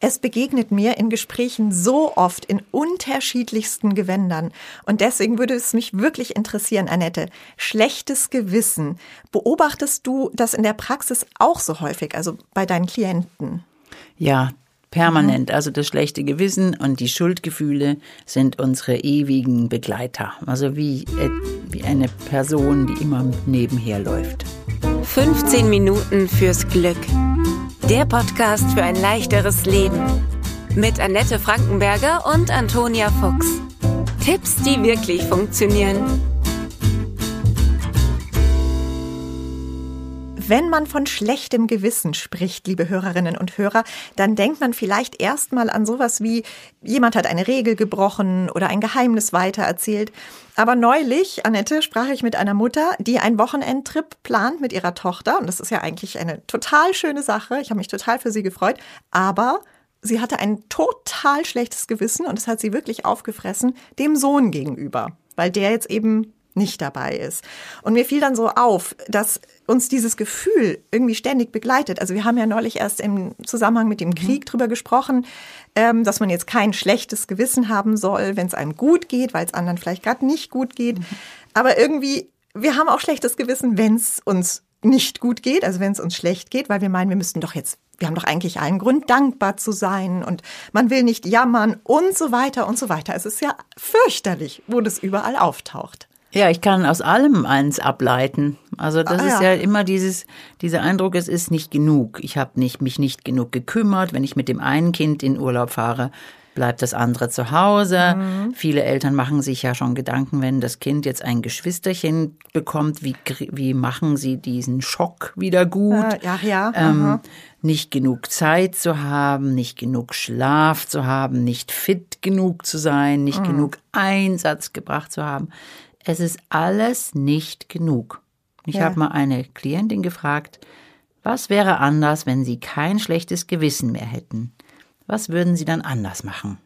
Es begegnet mir in Gesprächen so oft in unterschiedlichsten Gewändern. Und deswegen würde es mich wirklich interessieren, Annette. Schlechtes Gewissen. Beobachtest du das in der Praxis auch so häufig, also bei deinen Klienten? Ja, permanent. Mhm. Also das schlechte Gewissen und die Schuldgefühle sind unsere ewigen Begleiter. Also wie, äh, wie eine Person, die immer nebenher läuft. 15 Minuten fürs Glück. Der Podcast für ein leichteres Leben. Mit Annette Frankenberger und Antonia Fuchs. Tipps, die wirklich funktionieren. Wenn man von schlechtem Gewissen spricht, liebe Hörerinnen und Hörer, dann denkt man vielleicht erstmal an sowas wie, jemand hat eine Regel gebrochen oder ein Geheimnis weitererzählt. Aber neulich, Annette, sprach ich mit einer Mutter, die einen Wochenendtrip plant mit ihrer Tochter. Und das ist ja eigentlich eine total schöne Sache. Ich habe mich total für sie gefreut. Aber sie hatte ein total schlechtes Gewissen und das hat sie wirklich aufgefressen dem Sohn gegenüber, weil der jetzt eben nicht dabei ist. Und mir fiel dann so auf, dass uns dieses Gefühl irgendwie ständig begleitet. Also wir haben ja neulich erst im Zusammenhang mit dem Krieg drüber gesprochen, ähm, dass man jetzt kein schlechtes Gewissen haben soll, wenn es einem gut geht, weil es anderen vielleicht gerade nicht gut geht. Mhm. Aber irgendwie, wir haben auch schlechtes Gewissen, wenn es uns nicht gut geht, also wenn es uns schlecht geht, weil wir meinen, wir müssten doch jetzt, wir haben doch eigentlich allen Grund, dankbar zu sein und man will nicht jammern und so weiter und so weiter. Es ist ja fürchterlich, wo das überall auftaucht. Ja, ich kann aus allem eins ableiten. Also das ah, ist ja. ja immer dieses, dieser Eindruck, es ist nicht genug. Ich habe nicht, mich nicht genug gekümmert. Wenn ich mit dem einen Kind in Urlaub fahre, bleibt das andere zu Hause. Mhm. Viele Eltern machen sich ja schon Gedanken, wenn das Kind jetzt ein Geschwisterchen bekommt, wie, wie machen sie diesen Schock wieder gut? Ja, ja. Ähm, nicht genug Zeit zu haben, nicht genug Schlaf zu haben, nicht fit genug zu sein, nicht mhm. genug Einsatz gebracht zu haben. Es ist alles nicht genug. Ich ja. habe mal eine Klientin gefragt, was wäre anders, wenn Sie kein schlechtes Gewissen mehr hätten? Was würden Sie dann anders machen?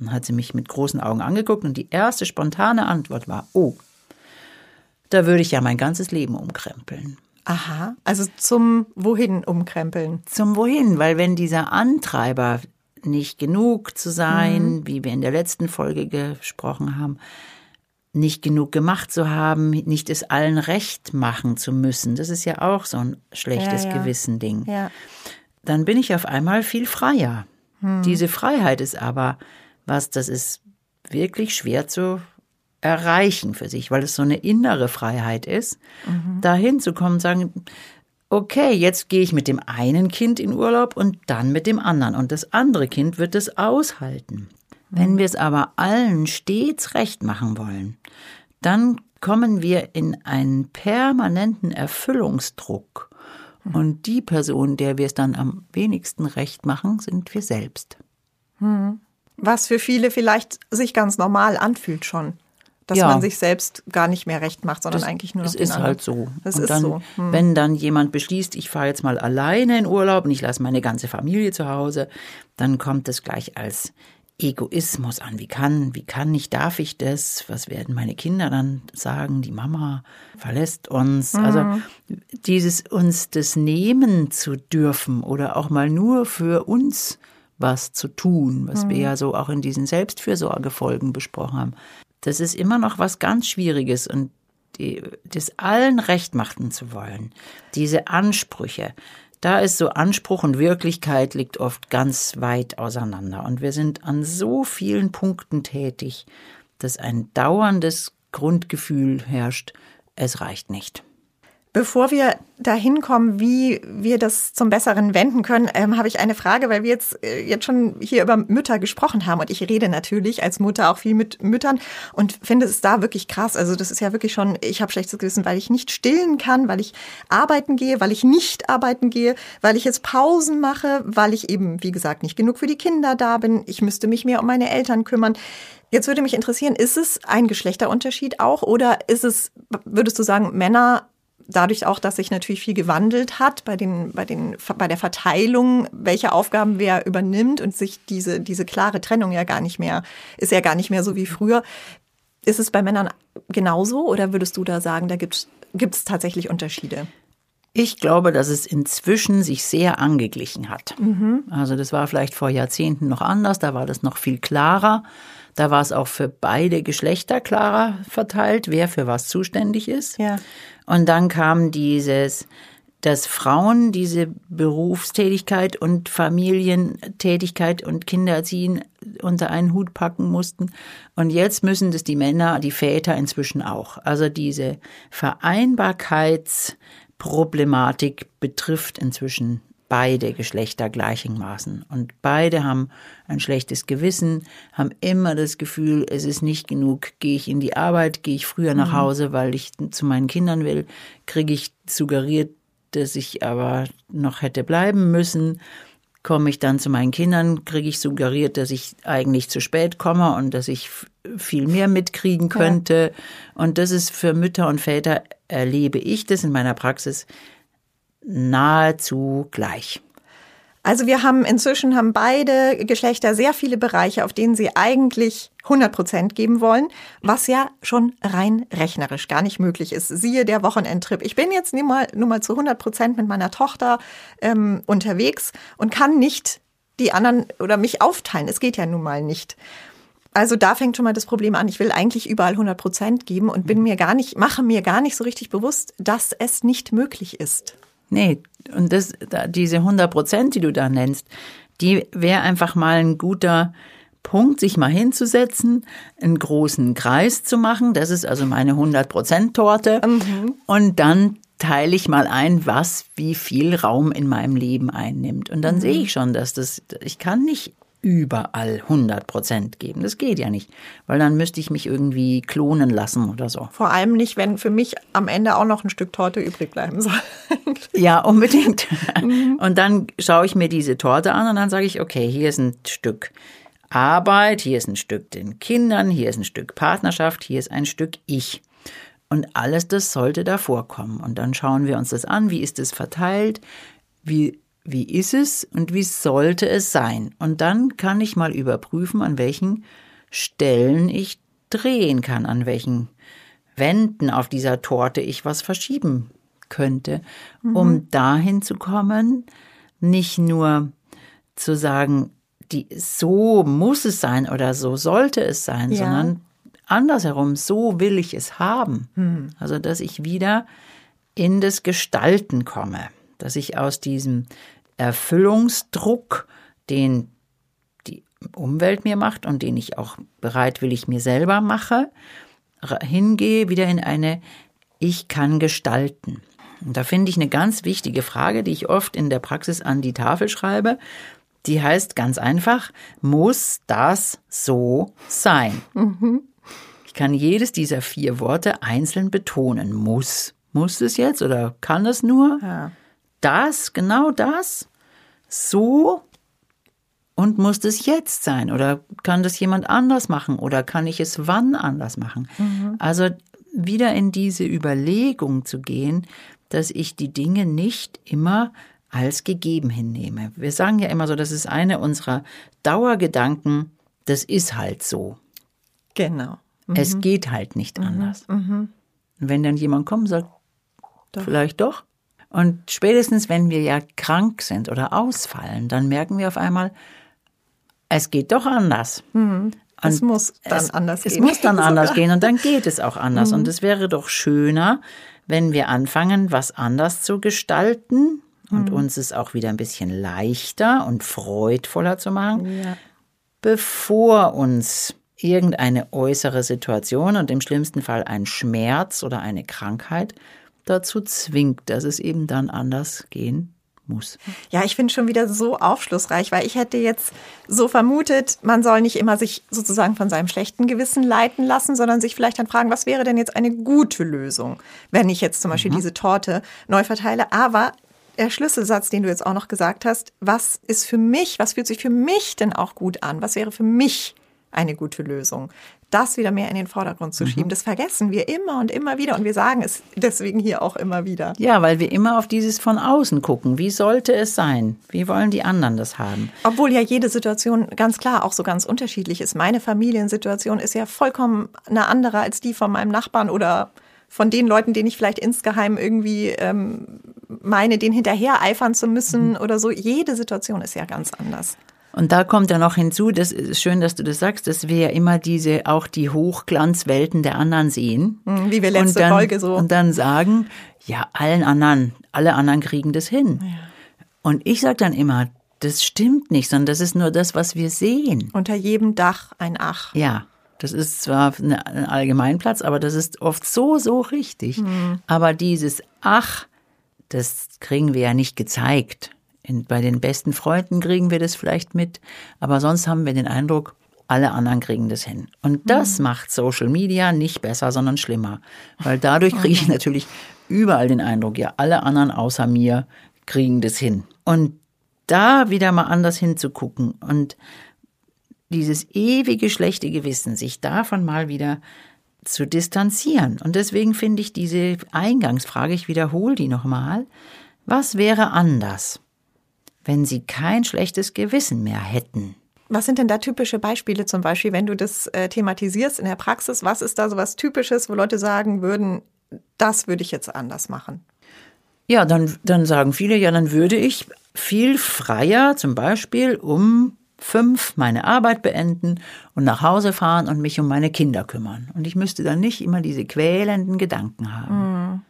Dann hat sie mich mit großen Augen angeguckt und die erste spontane Antwort war, oh, da würde ich ja mein ganzes Leben umkrempeln. Aha, also zum Wohin umkrempeln? Zum Wohin, weil wenn dieser Antreiber nicht genug zu sein, mhm. wie wir in der letzten Folge gesprochen haben, nicht genug gemacht zu haben, nicht es allen recht machen zu müssen. Das ist ja auch so ein schlechtes ja, ja. Gewissen-Ding. Ja. Dann bin ich auf einmal viel freier. Hm. Diese Freiheit ist aber was, das ist wirklich schwer zu erreichen für sich, weil es so eine innere Freiheit ist, mhm. dahin zu kommen und sagen, okay, jetzt gehe ich mit dem einen Kind in Urlaub und dann mit dem anderen und das andere Kind wird es aushalten. Wenn wir es aber allen stets recht machen wollen, dann kommen wir in einen permanenten Erfüllungsdruck. Und die Person, der wir es dann am wenigsten recht machen, sind wir selbst. Hm. Was für viele vielleicht sich ganz normal anfühlt schon. Dass ja. man sich selbst gar nicht mehr recht macht, sondern das, eigentlich nur noch. Es ist anderen. halt so. Das und ist dann, so. Hm. Wenn dann jemand beschließt, ich fahre jetzt mal alleine in Urlaub und ich lasse meine ganze Familie zu Hause, dann kommt es gleich als Egoismus an. Wie kann, wie kann ich, darf ich das? Was werden meine Kinder dann sagen? Die Mama verlässt uns. Mhm. Also dieses uns das nehmen zu dürfen oder auch mal nur für uns was zu tun, was mhm. wir ja so auch in diesen Selbstfürsorgefolgen besprochen haben. Das ist immer noch was ganz Schwieriges und die, das allen recht machen zu wollen. Diese Ansprüche, da ist so Anspruch und Wirklichkeit liegt oft ganz weit auseinander. Und wir sind an so vielen Punkten tätig, dass ein dauerndes Grundgefühl herrscht, es reicht nicht. Bevor wir dahin kommen, wie wir das zum Besseren wenden können, ähm, habe ich eine Frage, weil wir jetzt, äh, jetzt schon hier über Mütter gesprochen haben und ich rede natürlich als Mutter auch viel mit Müttern und finde es da wirklich krass. Also das ist ja wirklich schon, ich habe schlechtes Gewissen, weil ich nicht stillen kann, weil ich arbeiten gehe, weil ich nicht arbeiten gehe, weil ich jetzt Pausen mache, weil ich eben, wie gesagt, nicht genug für die Kinder da bin. Ich müsste mich mehr um meine Eltern kümmern. Jetzt würde mich interessieren, ist es ein Geschlechterunterschied auch oder ist es, würdest du sagen, Männer dadurch auch, dass sich natürlich viel gewandelt hat bei, den, bei, den, bei der Verteilung, welche Aufgaben wer übernimmt und sich diese, diese klare Trennung ja gar nicht mehr, ist ja gar nicht mehr so wie früher. Ist es bei Männern genauso oder würdest du da sagen, da gibt es tatsächlich Unterschiede? Ich glaube, dass es inzwischen sich sehr angeglichen hat. Mhm. Also das war vielleicht vor Jahrzehnten noch anders, da war das noch viel klarer. Da war es auch für beide Geschlechter klarer verteilt, wer für was zuständig ist. Ja. Und dann kam dieses, dass Frauen diese Berufstätigkeit und Familientätigkeit und Kindererziehen unter einen Hut packen mussten. Und jetzt müssen das die Männer, die Väter inzwischen auch. Also diese Vereinbarkeits Problematik betrifft inzwischen beide Geschlechter gleichermaßen. Und beide haben ein schlechtes Gewissen, haben immer das Gefühl, es ist nicht genug. Gehe ich in die Arbeit, gehe ich früher nach mhm. Hause, weil ich zu meinen Kindern will, kriege ich suggeriert, dass ich aber noch hätte bleiben müssen. Komme ich dann zu meinen Kindern, kriege ich suggeriert, dass ich eigentlich zu spät komme und dass ich viel mehr mitkriegen könnte. Ja. Und das ist für Mütter und Väter erlebe ich das in meiner Praxis nahezu gleich. Also wir haben inzwischen haben beide Geschlechter sehr viele Bereiche, auf denen sie eigentlich 100 Prozent geben wollen, was ja schon rein rechnerisch gar nicht möglich ist. Siehe der Wochenendtrip. Ich bin jetzt nur mal, nur mal zu 100 Prozent mit meiner Tochter ähm, unterwegs und kann nicht die anderen oder mich aufteilen. Es geht ja nun mal nicht. Also da fängt schon mal das Problem an. Ich will eigentlich überall 100 Prozent geben und bin mir gar nicht, mache mir gar nicht so richtig bewusst, dass es nicht möglich ist. Nee, und das, diese 100 Prozent, die du da nennst, die wäre einfach mal ein guter Punkt, sich mal hinzusetzen, einen großen Kreis zu machen. Das ist also meine 100 Prozent Torte. Mhm. Und dann teile ich mal ein, was wie viel Raum in meinem Leben einnimmt. Und dann mhm. sehe ich schon, dass das, ich kann nicht überall 100 Prozent geben. Das geht ja nicht, weil dann müsste ich mich irgendwie klonen lassen oder so. Vor allem nicht, wenn für mich am Ende auch noch ein Stück Torte übrig bleiben soll. ja, unbedingt. Mhm. Und dann schaue ich mir diese Torte an und dann sage ich, okay, hier ist ein Stück Arbeit, hier ist ein Stück den Kindern, hier ist ein Stück Partnerschaft, hier ist ein Stück Ich. Und alles das sollte da vorkommen. Und dann schauen wir uns das an, wie ist es verteilt, wie wie ist es und wie sollte es sein? Und dann kann ich mal überprüfen, an welchen Stellen ich drehen kann, an welchen Wänden auf dieser Torte ich was verschieben könnte, mhm. um dahin zu kommen, nicht nur zu sagen, die, so muss es sein oder so sollte es sein, ja. sondern andersherum, so will ich es haben. Mhm. Also, dass ich wieder in das Gestalten komme dass ich aus diesem Erfüllungsdruck, den die Umwelt mir macht und den ich auch bereitwillig mir selber mache, hingehe wieder in eine Ich kann gestalten. Und da finde ich eine ganz wichtige Frage, die ich oft in der Praxis an die Tafel schreibe. Die heißt ganz einfach, muss das so sein? Mhm. Ich kann jedes dieser vier Worte einzeln betonen. Muss. Muss es jetzt oder kann es nur? Ja das, genau das, so und muss das jetzt sein? Oder kann das jemand anders machen? Oder kann ich es wann anders machen? Mhm. Also wieder in diese Überlegung zu gehen, dass ich die Dinge nicht immer als gegeben hinnehme. Wir sagen ja immer so, das ist eine unserer Dauergedanken, das ist halt so. Genau. Mhm. Es geht halt nicht mhm. anders. Mhm. Und wenn dann jemand kommt und sagt, doch. vielleicht doch, und spätestens, wenn wir ja krank sind oder ausfallen, dann merken wir auf einmal, es geht doch anders. Mhm. Es muss dann es, anders gehen. Es muss dann anders gehen und dann geht es auch anders. Mhm. Und es wäre doch schöner, wenn wir anfangen, was anders zu gestalten und mhm. uns es auch wieder ein bisschen leichter und freudvoller zu machen, ja. bevor uns irgendeine äußere Situation und im schlimmsten Fall ein Schmerz oder eine Krankheit dazu zwingt, dass es eben dann anders gehen muss. Ja, ich finde schon wieder so aufschlussreich, weil ich hätte jetzt so vermutet, man soll nicht immer sich sozusagen von seinem schlechten Gewissen leiten lassen, sondern sich vielleicht dann fragen, was wäre denn jetzt eine gute Lösung, wenn ich jetzt zum Beispiel mhm. diese Torte neu verteile. Aber der Schlüsselsatz, den du jetzt auch noch gesagt hast, was ist für mich, was fühlt sich für mich denn auch gut an? Was wäre für mich eine gute Lösung? Das wieder mehr in den Vordergrund zu schieben. Mhm. Das vergessen wir immer und immer wieder und wir sagen es deswegen hier auch immer wieder. Ja, weil wir immer auf dieses von außen gucken. Wie sollte es sein? Wie wollen die anderen das haben? Obwohl ja jede Situation ganz klar auch so ganz unterschiedlich ist. Meine Familiensituation ist ja vollkommen eine andere als die von meinem Nachbarn oder von den Leuten, denen ich vielleicht insgeheim irgendwie ähm, meine, den hinterher eifern zu müssen oder so. Jede Situation ist ja ganz anders. Und da kommt ja noch hinzu, das ist schön, dass du das sagst, dass wir ja immer diese, auch die Hochglanzwelten der anderen sehen. Hm, wie wir letzte dann, Folge so. Und dann sagen, ja, allen anderen, alle anderen kriegen das hin. Ja. Und ich sage dann immer, das stimmt nicht, sondern das ist nur das, was wir sehen. Unter jedem Dach ein Ach. Ja, das ist zwar ein Allgemeinplatz, aber das ist oft so, so richtig. Mhm. Aber dieses Ach, das kriegen wir ja nicht gezeigt. In, bei den besten Freunden kriegen wir das vielleicht mit, aber sonst haben wir den Eindruck, alle anderen kriegen das hin. Und das mhm. macht Social Media nicht besser, sondern schlimmer. Weil dadurch kriege ich natürlich überall den Eindruck, ja, alle anderen außer mir kriegen das hin. Und da wieder mal anders hinzugucken und dieses ewige schlechte Gewissen, sich davon mal wieder zu distanzieren. Und deswegen finde ich diese Eingangsfrage, ich wiederhole die nochmal, was wäre anders, wenn Sie kein schlechtes Gewissen mehr hätten? Was sind denn da typische Beispiele zum Beispiel, wenn du das äh, thematisierst in der Praxis? Was ist da so was Typisches, wo Leute sagen würden, das würde ich jetzt anders machen? Ja, dann, dann sagen viele, ja, dann würde ich viel freier zum Beispiel um fünf meine Arbeit beenden und nach Hause fahren und mich um meine Kinder kümmern. Und ich müsste dann nicht immer diese quälenden Gedanken haben. Mhm.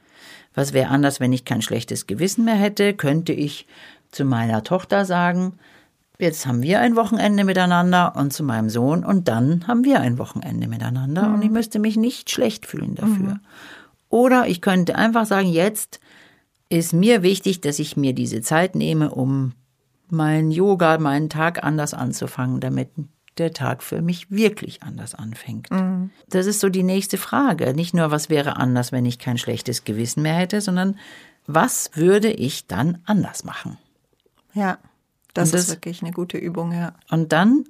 Was wäre anders, wenn ich kein schlechtes Gewissen mehr hätte? Könnte ich zu meiner Tochter sagen, jetzt haben wir ein Wochenende miteinander und zu meinem Sohn und dann haben wir ein Wochenende miteinander mhm. und ich müsste mich nicht schlecht fühlen dafür. Mhm. Oder ich könnte einfach sagen, jetzt ist mir wichtig, dass ich mir diese Zeit nehme, um mein Yoga, meinen Tag anders anzufangen, damit der Tag für mich wirklich anders anfängt. Mhm. Das ist so die nächste Frage. Nicht nur, was wäre anders, wenn ich kein schlechtes Gewissen mehr hätte, sondern was würde ich dann anders machen? Ja, das, das ist wirklich eine gute Übung, ja. Und dann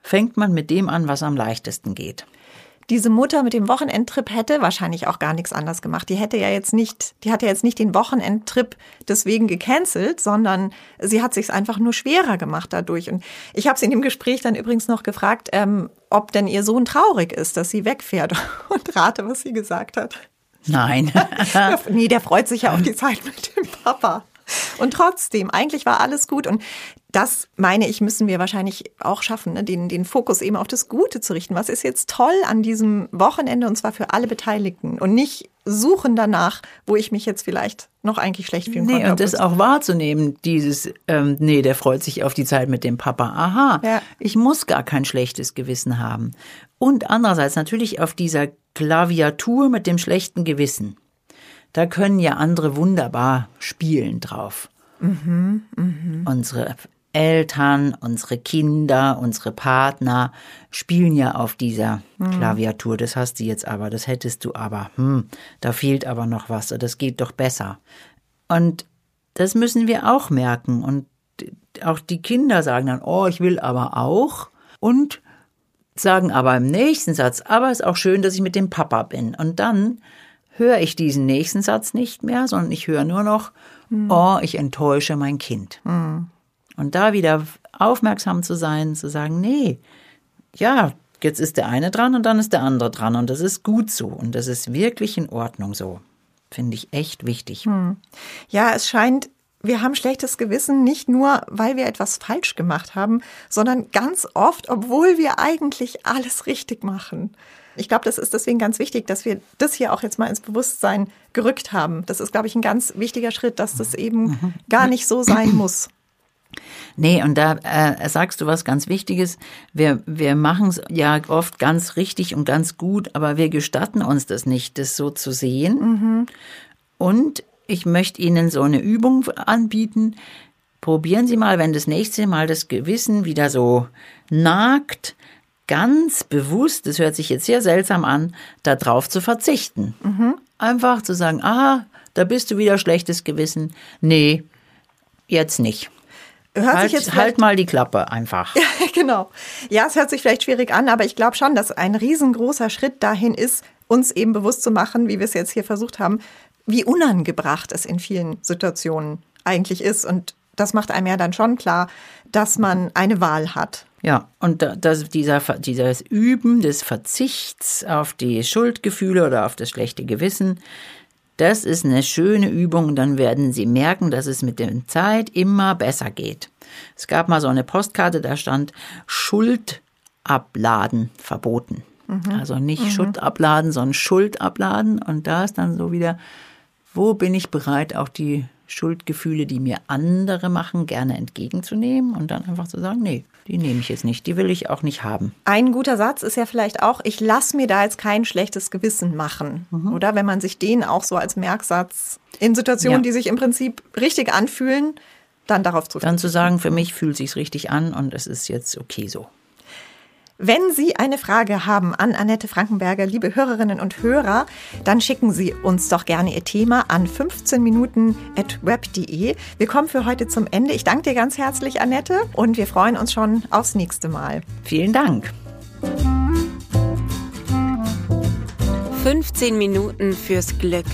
fängt man mit dem an, was am leichtesten geht diese Mutter mit dem Wochenendtrip hätte wahrscheinlich auch gar nichts anders gemacht. Die hätte ja jetzt nicht, die hat ja jetzt nicht den Wochenendtrip deswegen gecancelt, sondern sie hat sich einfach nur schwerer gemacht dadurch. Und ich habe sie in dem Gespräch dann übrigens noch gefragt, ähm, ob denn ihr Sohn traurig ist, dass sie wegfährt. Und rate, was sie gesagt hat. Nein. nee, der freut sich ja auf die Zeit mit dem Papa. Und trotzdem, eigentlich war alles gut. Und das meine ich, müssen wir wahrscheinlich auch schaffen, ne? den, den Fokus eben auf das Gute zu richten. Was ist jetzt toll an diesem Wochenende und zwar für alle Beteiligten und nicht suchen danach, wo ich mich jetzt vielleicht noch eigentlich schlecht fühlen nee, konnte. Und das auch wahrzunehmen, dieses, ähm, nee, der freut sich auf die Zeit mit dem Papa. Aha, ja. ich muss gar kein schlechtes Gewissen haben. Und andererseits natürlich auf dieser Klaviatur mit dem schlechten Gewissen. Da können ja andere wunderbar spielen drauf. Mhm, mh. Unsere Eltern, unsere Kinder, unsere Partner spielen ja auf dieser hm. Klaviatur. Das hast du jetzt aber, das hättest du aber. Hm, da fehlt aber noch was, das geht doch besser. Und das müssen wir auch merken. Und auch die Kinder sagen dann, oh, ich will aber auch. Und sagen aber im nächsten Satz, aber es ist auch schön, dass ich mit dem Papa bin. Und dann höre ich diesen nächsten Satz nicht mehr, sondern ich höre nur noch, hm. oh, ich enttäusche mein Kind. Hm. Und da wieder aufmerksam zu sein, zu sagen, nee, ja, jetzt ist der eine dran und dann ist der andere dran und das ist gut so und das ist wirklich in Ordnung so. Finde ich echt wichtig. Hm. Ja, es scheint, wir haben schlechtes Gewissen nicht nur, weil wir etwas falsch gemacht haben, sondern ganz oft, obwohl wir eigentlich alles richtig machen. Ich glaube, das ist deswegen ganz wichtig, dass wir das hier auch jetzt mal ins Bewusstsein gerückt haben. Das ist, glaube ich, ein ganz wichtiger Schritt, dass das eben mhm. gar nicht so sein muss. Nee, und da äh, sagst du was ganz Wichtiges. Wir, wir machen es ja oft ganz richtig und ganz gut, aber wir gestatten uns das nicht, das so zu sehen. Mhm. Und ich möchte Ihnen so eine Übung anbieten. Probieren Sie mal, wenn das nächste Mal das Gewissen wieder so nagt, ganz bewusst, das hört sich jetzt sehr seltsam an, darauf zu verzichten. Mhm. Einfach zu sagen, aha, da bist du wieder schlechtes Gewissen. Nee, jetzt nicht. Hört halt, sich jetzt halt mal die Klappe einfach. Ja, genau. Ja, es hört sich vielleicht schwierig an, aber ich glaube schon, dass ein riesengroßer Schritt dahin ist, uns eben bewusst zu machen, wie wir es jetzt hier versucht haben, wie unangebracht es in vielen Situationen eigentlich ist. Und das macht einem ja dann schon klar, dass man eine Wahl hat. Ja, und das, dieser, dieses Üben des Verzichts auf die Schuldgefühle oder auf das schlechte Gewissen, Das ist eine schöne Übung und dann werden Sie merken, dass es mit der Zeit immer besser geht. Es gab mal so eine Postkarte, da stand Schuld abladen verboten. Mhm. Also nicht mhm. Schuld abladen, sondern Schuld abladen. Und da ist dann so wieder, wo bin ich bereit, auch die Schuldgefühle, die mir andere machen, gerne entgegenzunehmen und dann einfach zu sagen, nee, die nehme ich jetzt nicht, die will ich auch nicht haben. Ein guter Satz ist ja vielleicht auch, ich lasse mir da jetzt kein schlechtes Gewissen machen. Mhm. Oder wenn man sich den auch so als Merksatz in Situationen, ja. die sich im Prinzip richtig anfühlen, dann darauf zu Dann zu sagen, für mich fühlt sich richtig an und es ist jetzt okay so. Wenn Sie eine Frage haben an Annette Frankenberger, liebe Hörerinnen und Hörer, dann schicken Sie uns doch gerne Ihr Thema an 15 Minuten at web.de. Wir kommen für heute zum Ende. Ich danke dir ganz herzlich, Annette, und wir freuen uns schon aufs nächste Mal. Vielen Dank. 15 Minuten fürs Glück